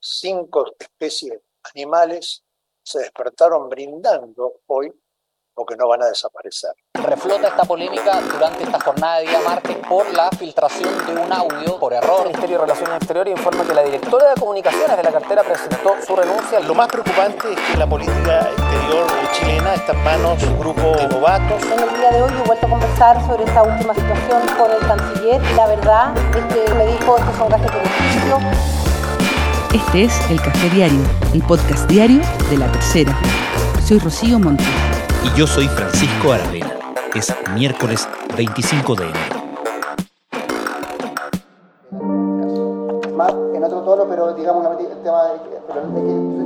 cinco especies animales se despertaron brindando hoy que no van a desaparecer. Reflota esta polémica durante esta jornada de día martes por la filtración de un audio por error. El Ministerio de Relaciones Exteriores informa que la directora de comunicaciones de la cartera presentó su renuncia. Lo más preocupante es que la política exterior chilena está en manos de un grupo de novatos. En el día de hoy he vuelto a conversar sobre esta última situación con el canciller y la verdad es que me dijo que son gajes de beneficio. Este es El Café Diario, el podcast diario de La Tercera. Soy Rocío Montes y yo soy Francisco Aravena. Es miércoles 25 de enero. Más en otro tono, pero digamos el tema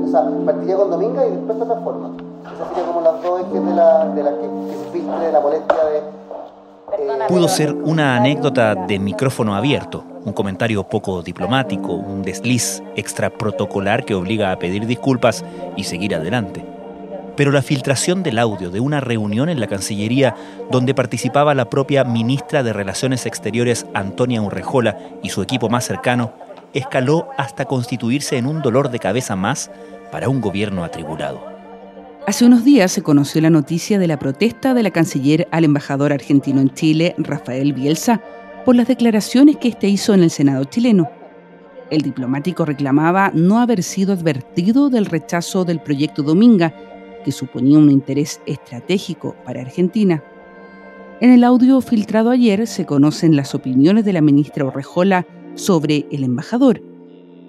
o sea, partiría con Dominga y después de otra forma. Esa sería como las dos ejes de la, de la que, que se filtre de la molestia de Pudo ser una anécdota de micrófono abierto, un comentario poco diplomático, un desliz extra protocolar que obliga a pedir disculpas y seguir adelante pero la filtración del audio de una reunión en la Cancillería donde participaba la propia ministra de Relaciones Exteriores Antonia Urrejola y su equipo más cercano escaló hasta constituirse en un dolor de cabeza más para un gobierno atribulado. Hace unos días se conoció la noticia de la protesta de la canciller al embajador argentino en Chile, Rafael Bielsa, por las declaraciones que éste hizo en el Senado chileno. El diplomático reclamaba no haber sido advertido del rechazo del proyecto Dominga que suponía un interés estratégico para Argentina. En el audio filtrado ayer se conocen las opiniones de la ministra Orrejola sobre el embajador.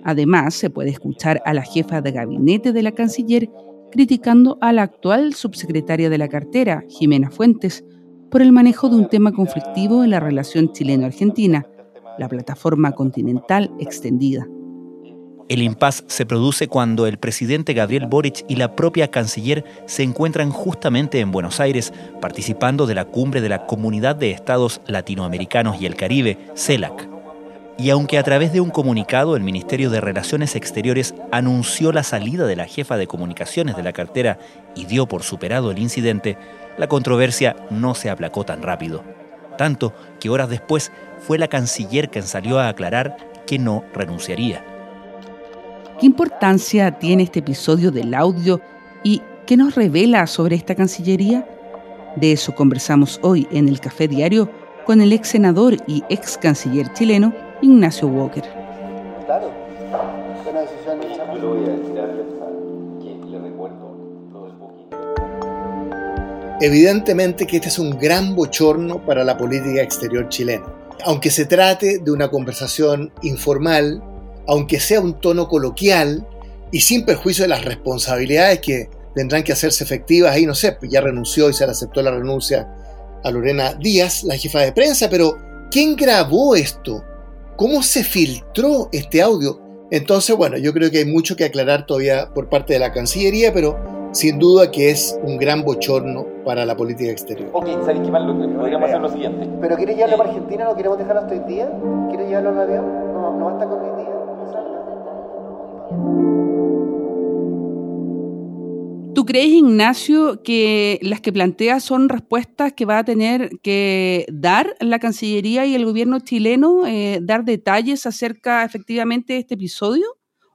Además, se puede escuchar a la jefa de gabinete de la canciller criticando a la actual subsecretaria de la cartera, Jimena Fuentes, por el manejo de un tema conflictivo en la relación chileno-argentina, la plataforma continental extendida. El impas se produce cuando el presidente Gabriel Boric y la propia canciller se encuentran justamente en Buenos Aires participando de la cumbre de la Comunidad de Estados Latinoamericanos y el Caribe, CELAC. Y aunque a través de un comunicado el Ministerio de Relaciones Exteriores anunció la salida de la jefa de comunicaciones de la cartera y dio por superado el incidente, la controversia no se aplacó tan rápido. Tanto que horas después fue la canciller quien salió a aclarar que no renunciaría. ¿Qué importancia tiene este episodio del audio y qué nos revela sobre esta Cancillería? De eso conversamos hoy en el Café Diario con el ex senador y ex canciller chileno Ignacio Walker. Claro, Evidentemente que este es un gran bochorno para la política exterior chilena. Aunque se trate de una conversación informal, aunque sea un tono coloquial y sin perjuicio de las responsabilidades que tendrán que hacerse efectivas, ahí no sé, pues ya renunció y se le aceptó la renuncia a Lorena Díaz, la jefa de prensa, pero ¿quién grabó esto? ¿Cómo se filtró este audio? Entonces, bueno, yo creo que hay mucho que aclarar todavía por parte de la Cancillería, pero sin duda que es un gran bochorno para la política exterior. Ok, ¿sabéis qué más? Podríamos hacer lo siguiente. ¿Pero quiere llevarlo para Argentina? ¿No queremos dejarlo hasta hoy día? ¿Quiere llevarlo al avión? ¿No, no basta con hoy día? ¿Tú crees, Ignacio, que las que planteas son respuestas que va a tener que dar la Cancillería y el gobierno chileno, eh, dar detalles acerca efectivamente de este episodio?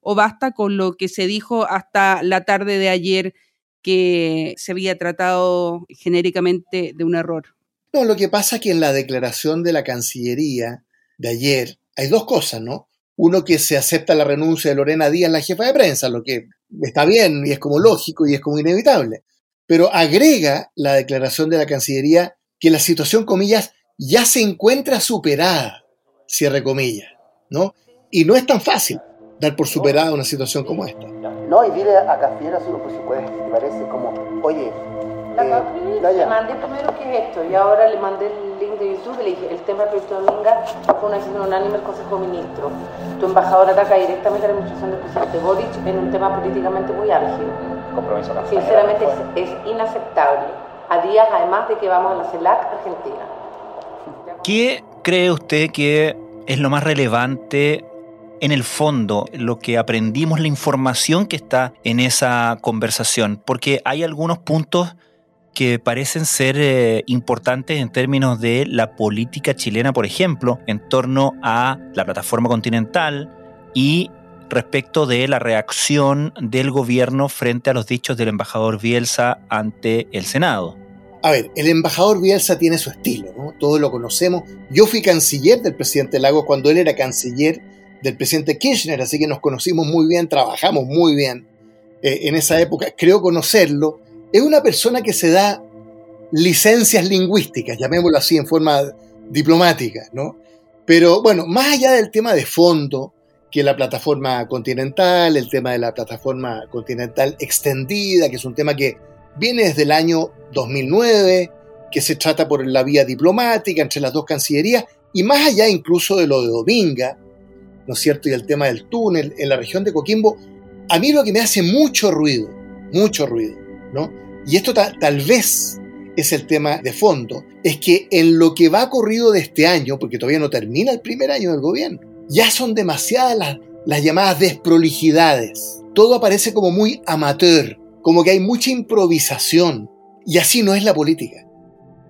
¿O basta con lo que se dijo hasta la tarde de ayer que se había tratado genéricamente de un error? No, lo que pasa es que en la declaración de la Cancillería de ayer hay dos cosas, ¿no? Uno que se acepta la renuncia de Lorena Díaz, la jefa de prensa, lo que está bien y es como lógico y es como inevitable. Pero agrega la declaración de la Cancillería que la situación, comillas, ya se encuentra superada, cierre comillas, ¿no? Y no es tan fácil dar por superada una situación como esta. No, y dile a Cafiera, por supuesto, te parece como, oye, la le mandé primero que es esto y ahora le mandé el link de YouTube y le dije, el tema del proyecto Dominga fue una decisión unánime del Consejo de Ministros. Tu embajador ataca directamente a la administración del presidente Boric en un tema políticamente muy álgido. Compromiso Sinceramente es, es, inaceptable. A días además de que vamos a la CELAC Argentina. ¿Qué cree usted que es lo más relevante en el fondo lo que aprendimos, la información que está en esa conversación, porque hay algunos puntos que parecen ser eh, importantes en términos de la política chilena, por ejemplo, en torno a la plataforma continental y respecto de la reacción del gobierno frente a los dichos del embajador Bielsa ante el Senado. A ver, el embajador Bielsa tiene su estilo, ¿no? Todos lo conocemos. Yo fui canciller del presidente Lagos cuando él era canciller del presidente Kirchner, así que nos conocimos muy bien, trabajamos muy bien eh, en esa época. Creo conocerlo. Es una persona que se da licencias lingüísticas, llamémoslo así en forma diplomática, ¿no? Pero bueno, más allá del tema de fondo, que la plataforma continental, el tema de la plataforma continental extendida, que es un tema que viene desde el año 2009, que se trata por la vía diplomática entre las dos cancillerías, y más allá incluso de lo de Dominga, ¿no es cierto? Y el tema del túnel en la región de Coquimbo, a mí lo que me hace mucho ruido, mucho ruido, ¿no? Y esto tal vez es el tema de fondo, es que en lo que va corrido de este año, porque todavía no termina el primer año del gobierno, ya son demasiadas las, las llamadas desprolijidades. Todo aparece como muy amateur, como que hay mucha improvisación. Y así no es la política.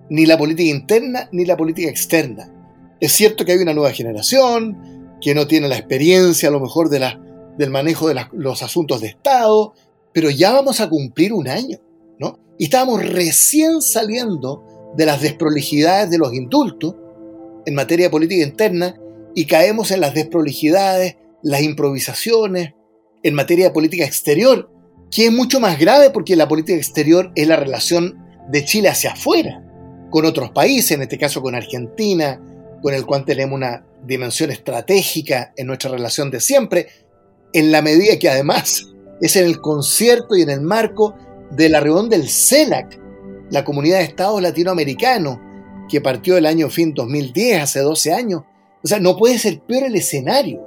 Ni la política interna ni la política externa. Es cierto que hay una nueva generación que no tiene la experiencia a lo mejor del manejo de los asuntos de Estado, pero ya vamos a cumplir un año. Y estábamos recién saliendo de las desprolijidades de los indultos en materia política interna y caemos en las desprolijidades, las improvisaciones en materia de política exterior, que es mucho más grave porque la política exterior es la relación de Chile hacia afuera, con otros países, en este caso con Argentina, con el cual tenemos una dimensión estratégica en nuestra relación de siempre, en la medida que además es en el concierto y en el marco de la reunión del CELAC, la Comunidad de Estados Latinoamericanos, que partió el año fin 2010, hace 12 años. O sea, no puede ser peor el escenario.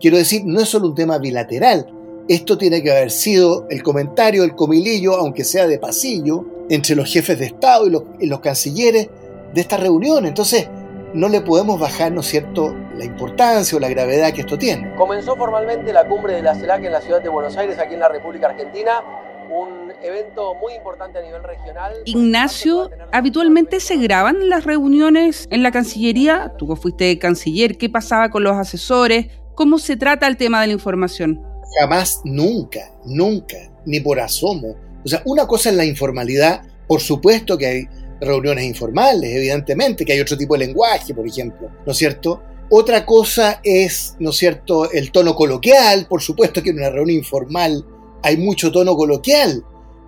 Quiero decir, no es solo un tema bilateral. Esto tiene que haber sido el comentario, el comilillo, aunque sea de pasillo, entre los jefes de Estado y los, y los cancilleres de esta reunión. Entonces, no le podemos bajar, ¿no es cierto?, la importancia o la gravedad que esto tiene. Comenzó formalmente la cumbre de la CELAC en la ciudad de Buenos Aires, aquí en la República Argentina un evento muy importante a nivel regional. Ignacio, habitualmente se graban las reuniones en la Cancillería. Tú fuiste canciller, ¿qué pasaba con los asesores? ¿Cómo se trata el tema de la información? Jamás, nunca, nunca, ni por asomo. O sea, una cosa es la informalidad, por supuesto que hay reuniones informales, evidentemente, que hay otro tipo de lenguaje, por ejemplo, ¿no es cierto? Otra cosa es, ¿no es cierto?, el tono coloquial, por supuesto que en una reunión informal hay mucho tono coloquial,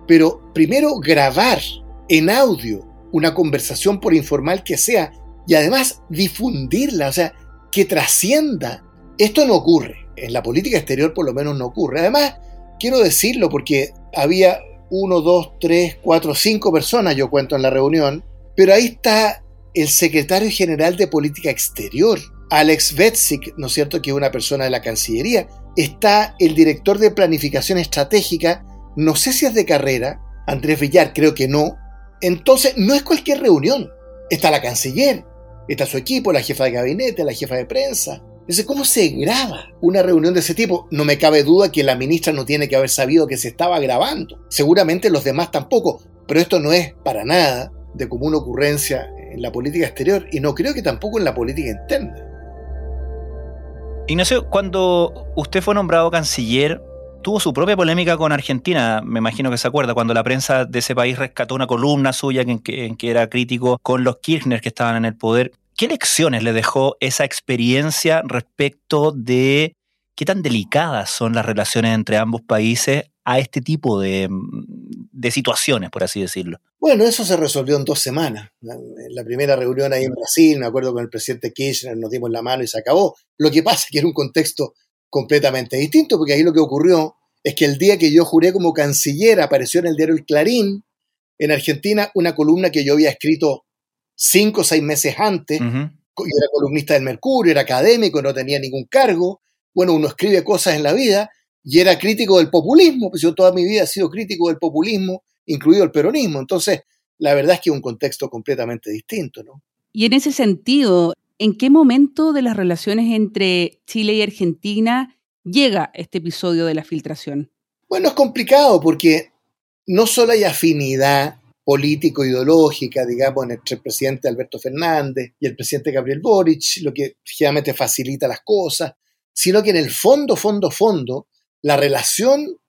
pero primero grabar en audio una conversación por informal que sea y además difundirla, o sea, que trascienda. Esto no ocurre, en la política exterior por lo menos no ocurre. Además, quiero decirlo porque había uno, dos, tres, cuatro, cinco personas, yo cuento en la reunión, pero ahí está el secretario general de Política Exterior, Alex Vetzik, ¿no es cierto?, que es una persona de la Cancillería, está el director de planificación estratégica, no sé si es de carrera, Andrés Villar, creo que no. Entonces, no es cualquier reunión. Está la canciller, está su equipo, la jefa de gabinete, la jefa de prensa. Entonces, ¿cómo se graba una reunión de ese tipo? No me cabe duda que la ministra no tiene que haber sabido que se estaba grabando. Seguramente los demás tampoco, pero esto no es para nada de común ocurrencia en la política exterior y no creo que tampoco en la política interna. Ignacio, cuando usted fue nombrado canciller, tuvo su propia polémica con Argentina, me imagino que se acuerda, cuando la prensa de ese país rescató una columna suya en que, era crítico con los Kirchner que estaban en el poder. ¿Qué lecciones le dejó esa experiencia respecto de qué tan delicadas son las relaciones entre ambos países a este tipo de, de situaciones, por así decirlo? Bueno, eso se resolvió en dos semanas. En la primera reunión ahí en Brasil, me acuerdo con el presidente Kirchner, nos dimos la mano y se acabó. Lo que pasa es que era un contexto completamente distinto, porque ahí lo que ocurrió es que el día que yo juré como canciller apareció en el diario El Clarín, en Argentina, una columna que yo había escrito cinco o seis meses antes. Yo era columnista del Mercurio, era académico, no tenía ningún cargo. Bueno, uno escribe cosas en la vida y era crítico del populismo, pues yo toda mi vida he sido crítico del populismo incluido el peronismo. Entonces, la verdad es que es un contexto completamente distinto, ¿no? Y en ese sentido, ¿en qué momento de las relaciones entre Chile y Argentina llega este episodio de la filtración? Bueno, es complicado porque no solo hay afinidad político-ideológica, digamos, entre el presidente Alberto Fernández y el presidente Gabriel Boric, lo que generalmente facilita las cosas, sino que en el fondo, fondo, fondo, la relación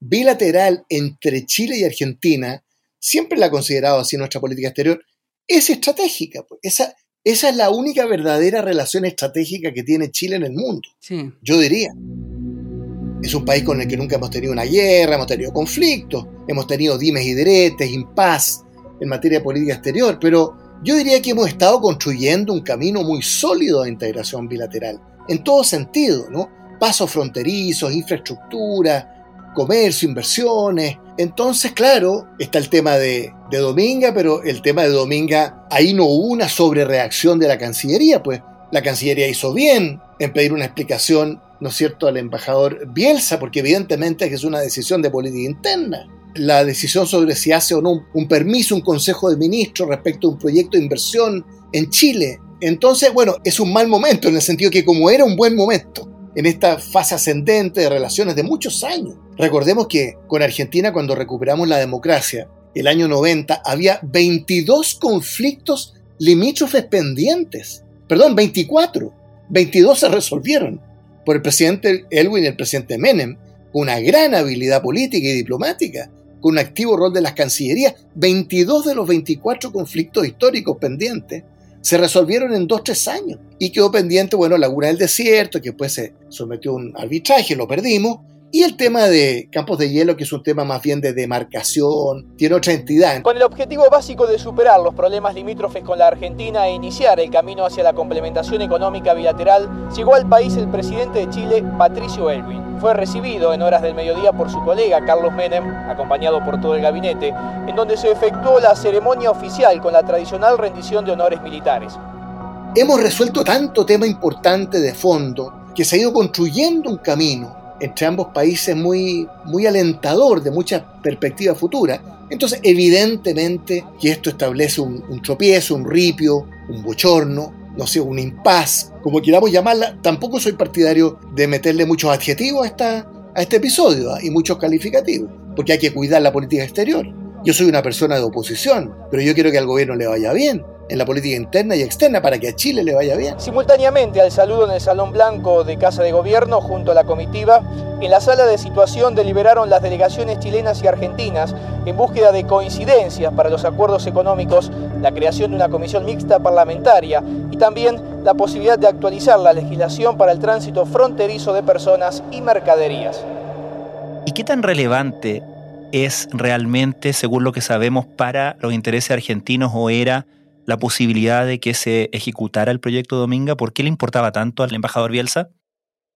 bilateral entre Chile y Argentina, siempre la ha considerado así nuestra política exterior, es estratégica. Pues. Esa, esa es la única verdadera relación estratégica que tiene Chile en el mundo. Yo diría. Es un país con el que nunca hemos tenido una guerra, hemos tenido conflictos, hemos tenido dimes y diretes, impas en materia de política exterior, pero yo diría que hemos estado construyendo un camino muy sólido de integración bilateral, en todo sentido, ¿no? Pasos fronterizos, infraestructura, comercio, inversiones. Entonces, claro, está el tema de, Dominga, pero el tema de Dominga, ahí no hubo una sobrereacción de la Cancillería, pues la Cancillería hizo bien en pedir una explicación, ¿no es cierto?, al embajador Bielsa, porque evidentemente es una decisión de política interna la decisión sobre si hace o no un, permiso, un consejo de ministros respecto a un proyecto de inversión en Chile. Entonces, bueno, es un mal momento en el sentido que como era un buen momento en esta fase ascendente de relaciones de muchos años. Recordemos que con Argentina cuando recuperamos la democracia, el año 90, había 22 conflictos limítrofes pendientes. Perdón, 24. 22 se resolvieron por el presidente Elwin y el presidente Menem, con una gran habilidad política y diplomática con un activo rol de las cancillerías, 22 de los 24 conflictos históricos pendientes se resolvieron en 2-3 años. Y quedó pendiente, bueno, Laguna del Desierto, que después se sometió a un arbitraje, lo perdimos. Y el tema de campos de hielo, que es un tema más bien de demarcación, tiene otra entidad. Con el objetivo básico de superar los problemas limítrofes con la Argentina e iniciar el camino hacia la complementación económica bilateral, llegó al país el presidente de Chile, Patricio Elwin fue recibido en horas del mediodía por su colega Carlos Menem, acompañado por todo el gabinete, en donde se efectuó la ceremonia oficial con la tradicional rendición de honores militares. Hemos resuelto tanto tema importante de fondo que se ha ido construyendo un camino entre ambos países muy, muy alentador, de mucha perspectiva futura. Entonces, evidentemente que esto establece un, un tropiezo, un ripio, un bochorno, no sé, un impas, como queramos llamarla, tampoco soy partidario de meterle muchos adjetivos a, esta, a este episodio ¿ah? y muchos calificativos, porque hay que cuidar la política exterior. Yo soy una persona de oposición, pero yo quiero que al gobierno le vaya bien en la política interna y externa para que a Chile le vaya bien. Simultáneamente al saludo en el Salón Blanco de Casa de Gobierno junto a la comitiva, en la sala de situación deliberaron las delegaciones chilenas y argentinas en búsqueda de coincidencias para los acuerdos económicos, la creación de una comisión mixta parlamentaria y también la posibilidad de actualizar la legislación para el tránsito fronterizo de personas y mercaderías. ¿Y qué tan relevante es realmente, según lo que sabemos, para los intereses argentinos o era la posibilidad de que se ejecutara el proyecto Dominga? ¿Por qué le importaba tanto al embajador Bielsa?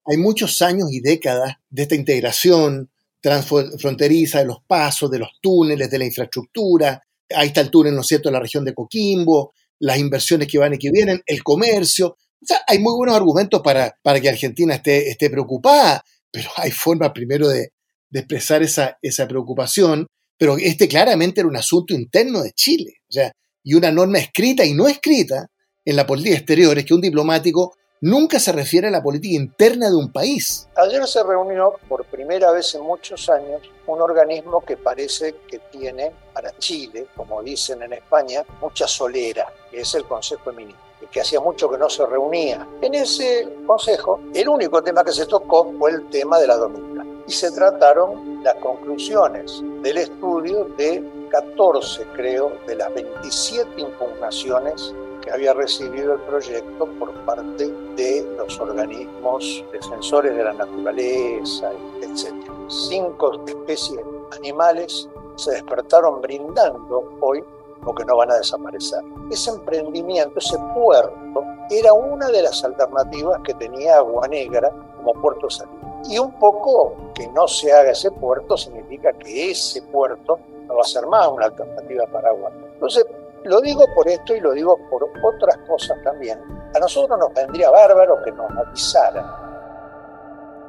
Hay muchos años y décadas de esta integración transfronteriza de los pasos, de los túneles, de la infraestructura. Ahí está el túnel, ¿no es cierto?, en la región de Coquimbo, las inversiones que van y que vienen, el comercio. O sea, hay muy buenos argumentos para, para que Argentina esté, esté preocupada, pero hay formas primero de, de expresar esa, esa preocupación. Pero este claramente era un asunto interno de Chile. O sea, y una norma escrita y no escrita en la política exterior es que un diplomático nunca se refiere a la política interna de un país. Ayer se reunió por primera vez en muchos años un organismo que parece que tiene para Chile, como dicen en España, mucha solera, que es el Consejo de Ministros que hacía mucho que no se reunía. En ese consejo, el único tema que se tocó fue el tema de la dominga. Y se trataron las conclusiones del estudio de 14, creo, de las 27 impugnaciones que había recibido el proyecto por parte de los organismos defensores de la naturaleza, etc. Cinco especies animales se despertaron brindando hoy porque no van a desaparecer. Ese emprendimiento, ese puerto, era una de las alternativas que tenía Agua Negra como puerto salida. Y un poco que no se haga ese puerto significa que ese puerto no va a ser más una alternativa para Agua. Entonces, lo digo por esto y lo digo por otras cosas también. A nosotros nos vendría bárbaro que nos avisaran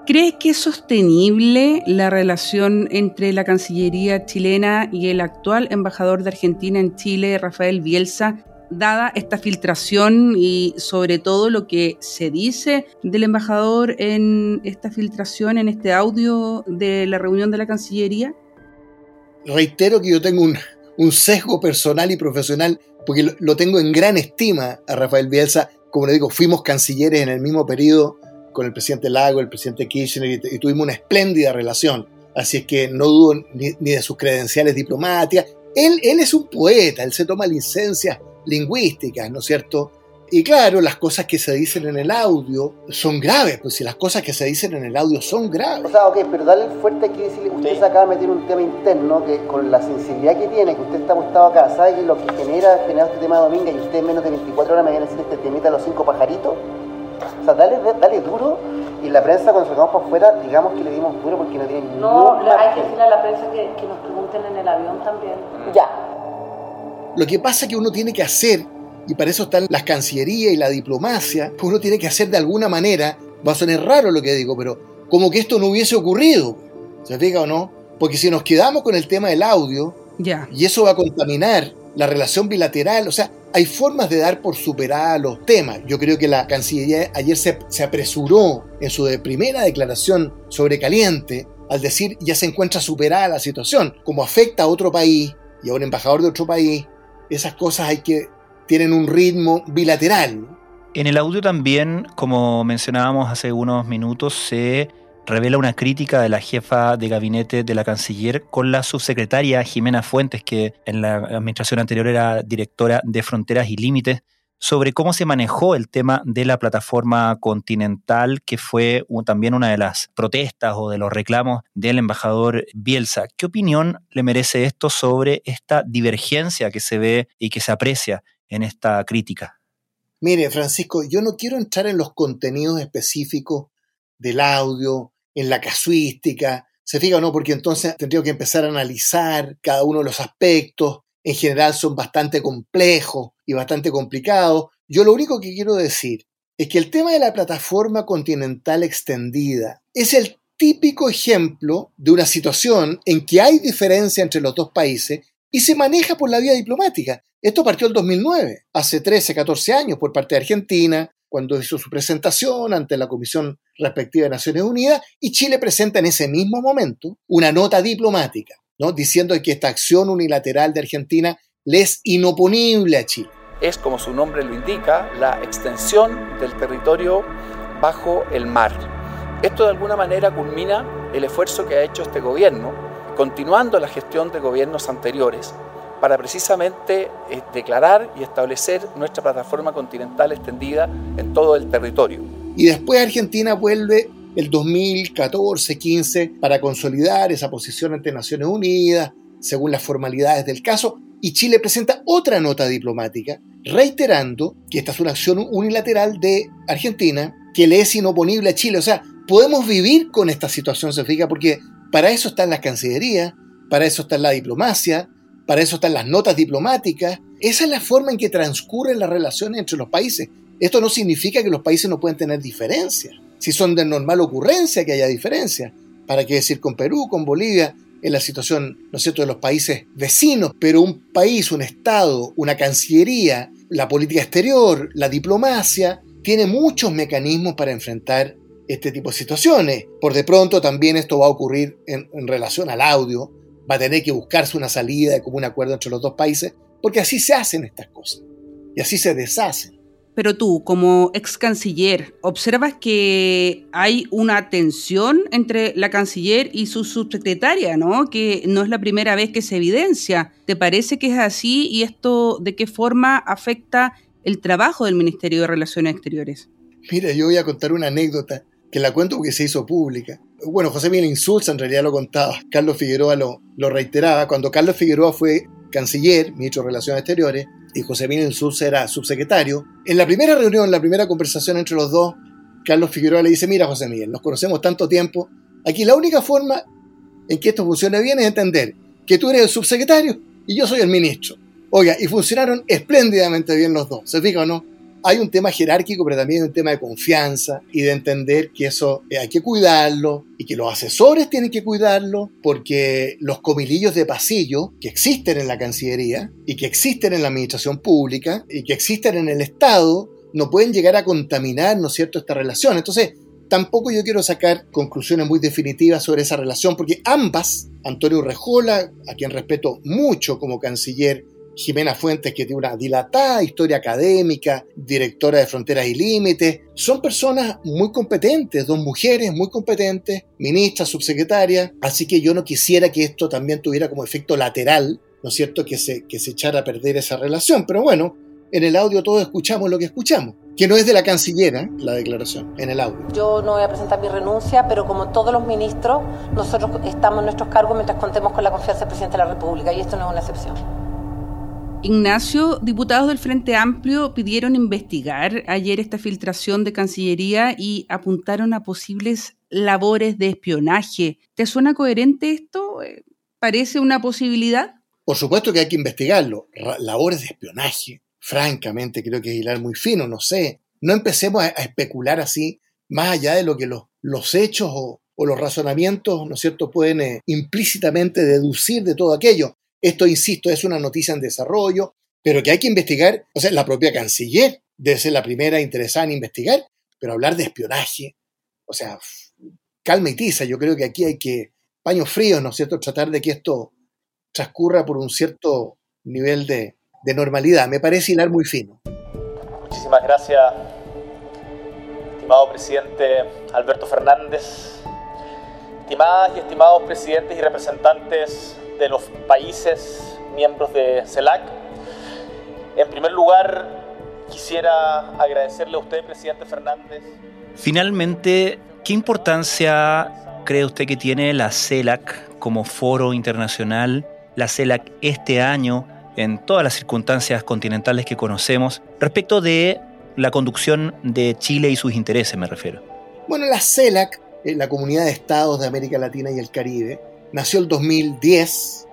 ¿Cree que es sostenible la relación entre la Cancillería chilena y el actual embajador de Argentina en Chile, Rafael Bielsa, dada esta filtración y sobre todo lo que se dice del embajador en esta filtración, en este audio de la reunión de la Cancillería? Reitero que yo tengo un, sesgo personal y profesional porque lo, tengo en gran estima a Rafael Bielsa. Como le digo, fuimos cancilleres en el mismo periodo con el presidente Lago, el presidente Kirchner, y, tuvimos una espléndida relación. Así es que no dudo ni, de sus credenciales diplomáticas. Él, él es un poeta, él se toma licencias lingüísticas, ¿no es cierto? Y claro, las cosas que se dicen en el audio son graves, pues si las cosas que se dicen en el audio son graves. O sea, ok, pero dale fuerte aquí decirle, usted se acaba de meter un tema interno que con la sensibilidad que tiene, que usted está gustado acá, ¿sabe que lo que genera, genera este tema de Dominga y usted en menos de 24 horas me viene a decir este temita a los cinco pajaritos? O sea, dale, dale duro y la prensa cuando sacamos para afuera, digamos que le dimos duro porque no tiene No, hay que decirle a la prensa que, que nos pregunten en el avión también. Ya. Lo que pasa es que uno tiene que hacer y para eso están las cancillerías y la diplomacia, que uno tiene que hacer de alguna manera, va a sonar raro lo que digo, pero como que esto no hubiese ocurrido. ¿Se fija o no? Porque si nos quedamos con el tema del audio, ya. y eso va a contaminar la relación bilateral, o sea, hay formas de dar por superar los temas. Yo creo que la Cancillería ayer se, se apresuró en su primera declaración sobre caliente al decir ya se encuentra superada la situación. Como afecta a otro país y a un embajador de otro país, esas cosas hay que tienen un ritmo bilateral. En el audio también, como mencionábamos hace unos minutos, se revela una crítica de la jefa de gabinete de la canciller con la subsecretaria Jimena Fuentes, que en la administración anterior era directora de Fronteras y Límites, sobre cómo se manejó el tema de la plataforma continental, que fue también una de las protestas o de los reclamos del embajador Bielsa. ¿Qué opinión le merece esto sobre esta divergencia que se ve y que se aprecia en esta crítica? Mire, Francisco, yo no quiero entrar en los contenidos específicos del audio, en la casuística, se fija o no, porque entonces tendría que empezar a analizar cada uno de los aspectos. En general son bastante complejos y bastante complicados. Yo lo único que quiero decir es que el tema de la plataforma continental extendida es el típico ejemplo de una situación en que hay diferencia entre los dos países y se maneja por la vía diplomática. Esto partió el 2009, hace 13, 14 años, por parte de Argentina, cuando hizo su presentación ante la Comisión respectiva de Naciones Unidas, y Chile presenta en ese mismo momento una nota diplomática, ¿no? diciendo que esta acción unilateral de Argentina le es inoponible a Chile. Es, como su nombre lo indica, la extensión del territorio bajo el mar. Esto de alguna manera culmina el esfuerzo que ha hecho este gobierno continuando la gestión de gobiernos anteriores, para precisamente eh, declarar y establecer nuestra plataforma continental extendida en todo el territorio. Y después Argentina vuelve el 2014-15 para consolidar esa posición ante Naciones Unidas, según las formalidades del caso, y Chile presenta otra nota diplomática reiterando que esta es una acción unilateral de Argentina que le es inoponible a Chile. O sea, podemos vivir con esta situación, se fija, porque para eso están las cancillerías, para eso está la diplomacia, para eso están las notas diplomáticas. Esa es la forma en que transcurren las relaciones entre los países. Esto no significa que los países no pueden tener diferencias. Si son de normal ocurrencia que haya diferencias. ¿Para qué decir con Perú, con Bolivia, en la situación, ¿no es cierto?, de los países vecinos, pero un país, un Estado, una Cancillería, la política exterior, la diplomacia, tiene muchos mecanismos para enfrentar este tipo de situaciones. Por de pronto también esto va a ocurrir en, relación al audio, va a tener que buscarse una salida de común acuerdo entre los dos países, porque así se hacen estas cosas y así se deshacen. Pero tú, como ex canciller, ¿observas que hay una tensión entre la canciller y su subsecretaria, ¿no? Que no es la primera vez que se evidencia. ¿Te parece que es así y esto de qué forma afecta el trabajo del Ministerio de Relaciones Exteriores? Mira, yo voy a contar una anécdota que la cuento porque se hizo pública. Bueno, José Miguel Insulza en realidad lo contaba, Carlos Figueroa lo, lo reiteraba. Cuando Carlos Figueroa fue canciller, ministro de Relaciones Exteriores, y José Insulza era subsecretario, en la primera reunión, en la primera conversación entre los dos, Carlos Figueroa le dice, mira José Miguel, nos conocemos tanto tiempo, aquí la única forma en que esto funcione bien es entender que tú eres el subsecretario y yo soy el ministro. Oiga, y funcionaron espléndidamente bien los dos, ¿se fija o no? Hay un tema jerárquico, pero también un tema de confianza y de entender que eso hay que cuidarlo y que los asesores tienen que cuidarlo porque los comilillos de pasillo que existen en la Cancillería y que existen en la Administración Pública y que existen en el Estado no pueden llegar a contaminar, ¿no es cierto?, esta relación. Entonces, tampoco yo quiero sacar conclusiones muy definitivas sobre esa relación porque ambas, Antonio Rejola, a quien respeto mucho como canciller, Jimena Fuentes, que tiene una dilatada historia académica, directora de Fronteras y Límites. Son personas muy competentes, dos mujeres muy competentes, ministras, subsecretarias. Así que yo no quisiera que esto también tuviera como efecto lateral, ¿no es cierto?, que se, que se echara a perder esa relación. Pero bueno, en el audio todos escuchamos lo que escuchamos, que no es de la cancillera la declaración, en el audio. Yo no voy a presentar mi renuncia, pero como todos los ministros, nosotros estamos en nuestros cargos mientras contemos con la confianza del presidente de la República, y esto no es una excepción. Ignacio, diputados del Frente Amplio pidieron investigar ayer esta filtración de Cancillería y apuntaron a posibles labores de espionaje. ¿Te suena coherente esto? ¿Parece una posibilidad? Por supuesto que hay que investigarlo. labores de espionaje francamente creo que es hilar muy fino, no sé. No empecemos a, especular así, más allá de lo que los, los hechos o, los razonamientos, ¿no es cierto?, pueden eh, implícitamente deducir de todo aquello. Esto, insisto, es una noticia en desarrollo, pero que hay que investigar, o sea, la propia canciller debe ser la primera interesada en investigar, pero hablar de espionaje, o sea, calma y tiza, yo creo que aquí hay que, paños fríos, ¿no es cierto?, tratar de que esto transcurra por un cierto nivel de, de normalidad. Me parece hilar muy fino. Muchísimas gracias, estimado presidente Alberto Fernández, estimadas y estimados presidentes y representantes de los países miembros de CELAC. En primer lugar, quisiera agradecerle a usted, presidente Fernández. Finalmente, ¿qué importancia cree usted que tiene la CELAC como foro internacional, la CELAC este año en todas las circunstancias continentales que conocemos, respecto de la conducción de Chile y sus intereses, me refiero. Bueno, la CELAC, eh, la Comunidad de Estados de América Latina y el Caribe, nació el 2010,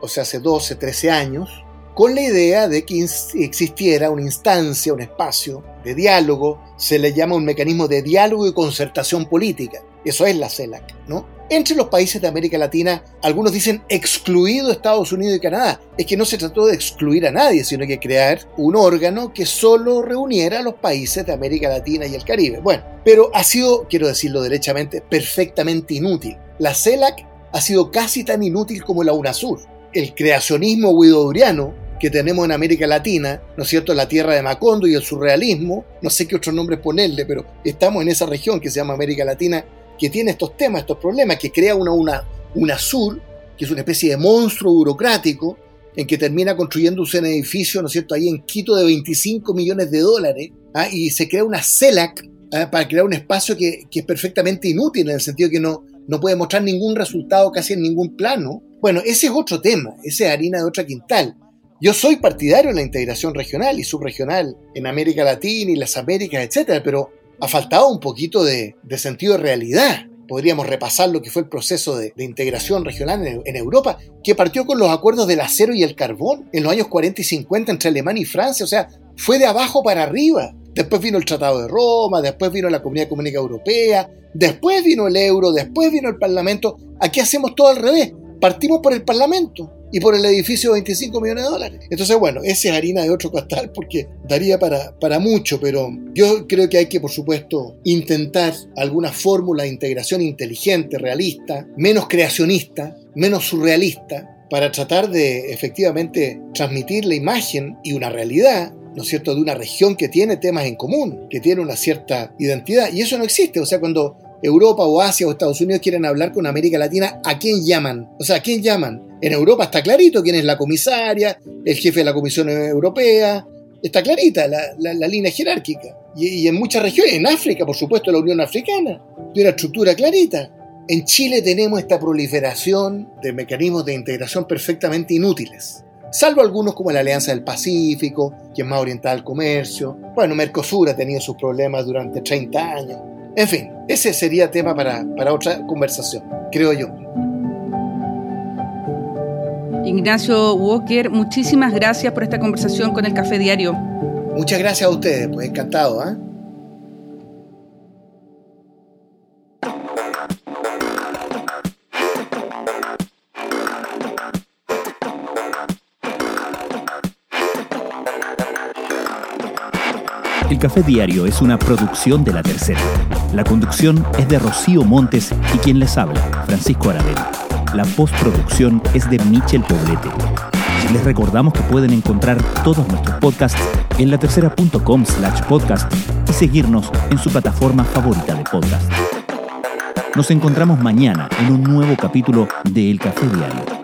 o sea, hace 12, 13 años, con la idea de que existiera una instancia, un espacio de diálogo, se le llama un mecanismo de diálogo y concertación política. Eso es la CELAC, ¿no? Entre los países de América Latina, algunos dicen excluido Estados Unidos y Canadá. Es que no se trató de excluir a nadie, sino que crear un órgano que solo reuniera a los países de América Latina y el Caribe. Bueno, pero ha sido, quiero decirlo derechamente, perfectamente inútil. La CELAC ha sido casi tan inútil como la UNASUR. El creacionismo guidoduriano que tenemos en América Latina, ¿no es cierto? La tierra de Macondo y el surrealismo, no sé qué otro nombre ponerle, pero estamos en esa región que se llama América Latina que tiene estos temas, estos problemas, que crea una, una, una sur, que es una especie de monstruo burocrático, en que termina construyendo un edificio, ¿no es cierto?, ahí en Quito de 25 millones de dólares, ¿ah? y se crea una CELAC ¿ah? para crear un espacio que, que, es perfectamente inútil, en el sentido que no, no puede mostrar ningún resultado casi en ningún plano. Bueno, ese es otro tema, ese es harina de otra quintal. Yo soy partidario de la integración regional y subregional en América Latina y las Américas, etcétera, pero ha faltado un poquito de, sentido de realidad. Podríamos repasar lo que fue el proceso de, integración regional en, Europa, que partió con los acuerdos del acero y el carbón en los años 40 y 50 entre Alemania y Francia. O sea, fue de abajo para arriba. Después vino el Tratado de Roma, después vino la Comunidad Económica Europea, después vino el euro, después vino el Parlamento. Aquí hacemos todo al revés. Partimos por el Parlamento y por el edificio de 25 millones de dólares. Entonces, bueno, esa es harina de otro costal porque daría para, para mucho, pero yo creo que hay que, por supuesto, intentar alguna fórmula de integración inteligente, realista, menos creacionista, menos surrealista, para tratar de efectivamente transmitir la imagen y una realidad ¿no es cierto?, de una región que tiene temas en común, que tiene una cierta identidad. Y eso no existe. O sea, cuando Europa o Asia o Estados Unidos quieren hablar con América Latina, ¿a quién llaman? O sea, ¿a quién llaman? En Europa está clarito quién es la comisaria, el jefe de la Comisión Europea, está clarita la, línea jerárquica. Y, en muchas regiones, en África, por supuesto, la Unión Africana, tiene una estructura clarita. En Chile tenemos esta proliferación de mecanismos de integración perfectamente inútiles, salvo algunos como la Alianza del Pacífico, que es más orientada al comercio. Bueno, Mercosur ha tenido sus problemas durante 30 años. En fin, ese sería tema para, para otra conversación, creo yo. Ignacio Walker, muchísimas gracias por esta conversación con el Café Diario. Muchas gracias a ustedes, pues encantado. ¿eh? El Café Diario es una producción de La Tercera. La conducción es de Rocío Montes y quien les habla, Francisco Aravena. La postproducción es de Michel Poblete. Les recordamos que pueden encontrar todos nuestros podcasts en latercera.com slash podcast y seguirnos en su plataforma favorita de podcast. Nos encontramos mañana en un nuevo capítulo de El Café Diario